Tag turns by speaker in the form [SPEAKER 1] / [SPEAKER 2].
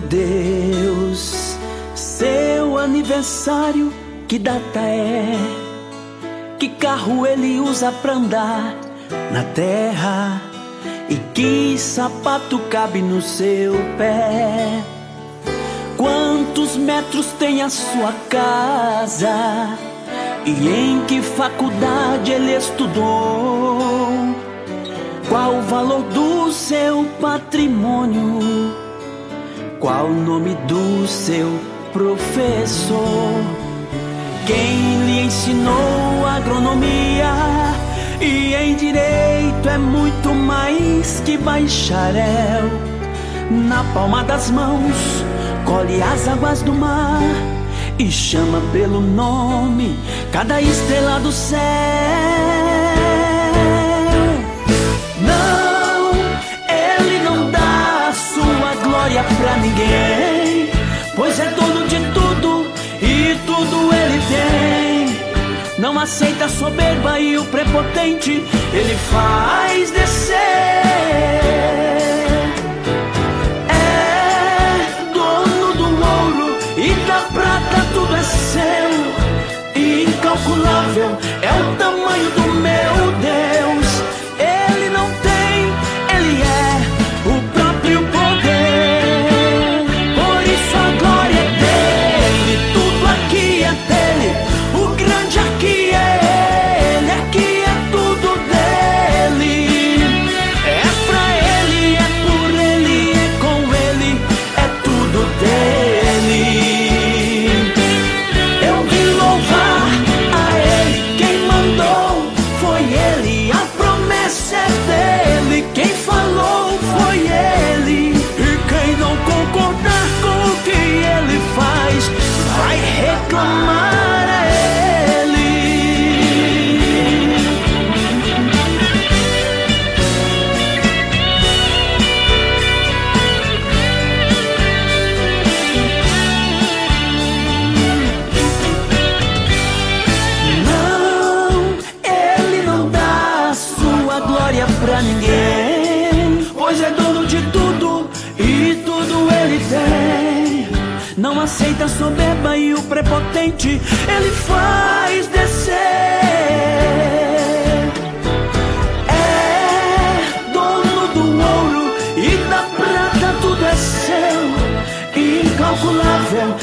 [SPEAKER 1] Deus, seu aniversário, que data é? Que carro ele usa pra andar na terra? E que sapato cabe no seu pé? Quantos metros tem a sua casa? E em que faculdade ele estudou? Qual o valor do seu patrimônio? Qual o nome do seu professor? Quem lhe ensinou agronomia? E em direito é muito mais que bacharel. Na palma das mãos, colhe as águas do mar e chama pelo nome cada estrela do céu. Pra ninguém, pois é dono de tudo e tudo ele tem. Não aceita a soberba e o prepotente, ele faz descer. É dono do ouro e da prata, tudo é seu. Incalculável é o tamanho do meu pra ninguém, pois é dono de tudo e tudo ele tem. Não aceita a soberba e o prepotente, ele faz descer. É dono do ouro e da prata, tudo é seu. Incalculável